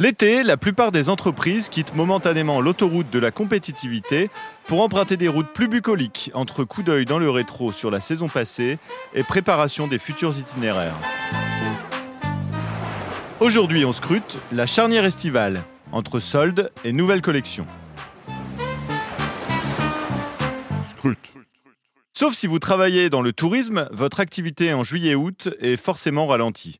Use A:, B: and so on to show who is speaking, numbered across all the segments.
A: L'été, la plupart des entreprises quittent momentanément l'autoroute de la compétitivité pour emprunter des routes plus bucoliques entre coup d'œil dans le rétro sur la saison passée et préparation des futurs itinéraires. Aujourd'hui, on scrute la charnière estivale entre soldes et nouvelles collections.
B: Scrute.
A: Sauf si vous travaillez dans le tourisme, votre activité en juillet-août est forcément ralentie.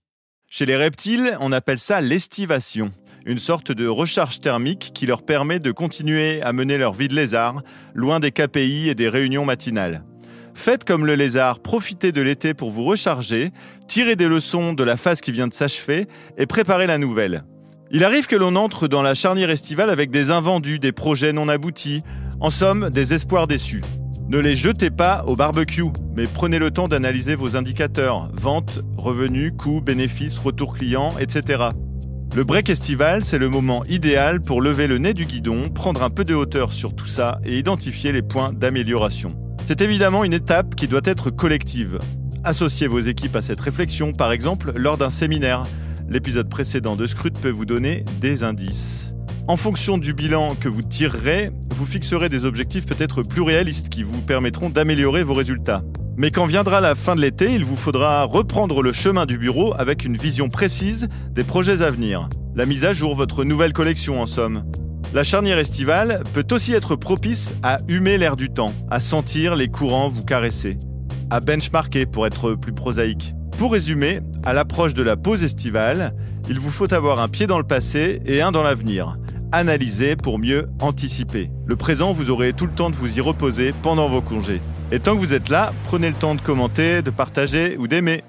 A: Chez les reptiles, on appelle ça l'estivation une sorte de recharge thermique qui leur permet de continuer à mener leur vie de lézard, loin des KPI et des réunions matinales. Faites comme le lézard, profitez de l'été pour vous recharger, tirez des leçons de la phase qui vient de s'achever et préparez la nouvelle. Il arrive que l'on entre dans la charnière estivale avec des invendus, des projets non aboutis, en somme des espoirs déçus. Ne les jetez pas au barbecue, mais prenez le temps d'analyser vos indicateurs, ventes, revenus, coûts, bénéfices, retours clients, etc. Le break estival, c'est le moment idéal pour lever le nez du guidon, prendre un peu de hauteur sur tout ça et identifier les points d'amélioration. C'est évidemment une étape qui doit être collective. Associez vos équipes à cette réflexion, par exemple lors d'un séminaire. L'épisode précédent de Scrut peut vous donner des indices. En fonction du bilan que vous tirerez, vous fixerez des objectifs peut-être plus réalistes qui vous permettront d'améliorer vos résultats. Mais quand viendra la fin de l'été, il vous faudra reprendre le chemin du bureau avec une vision précise des projets à venir. La mise à jour, votre nouvelle collection en somme. La charnière estivale peut aussi être propice à humer l'air du temps, à sentir les courants vous caresser, à benchmarker pour être plus prosaïque. Pour résumer, à l'approche de la pause estivale, il vous faut avoir un pied dans le passé et un dans l'avenir. Analyser pour mieux anticiper. Le présent, vous aurez tout le temps de vous y reposer pendant vos congés. Et tant que vous êtes là, prenez le temps de commenter, de partager ou d'aimer.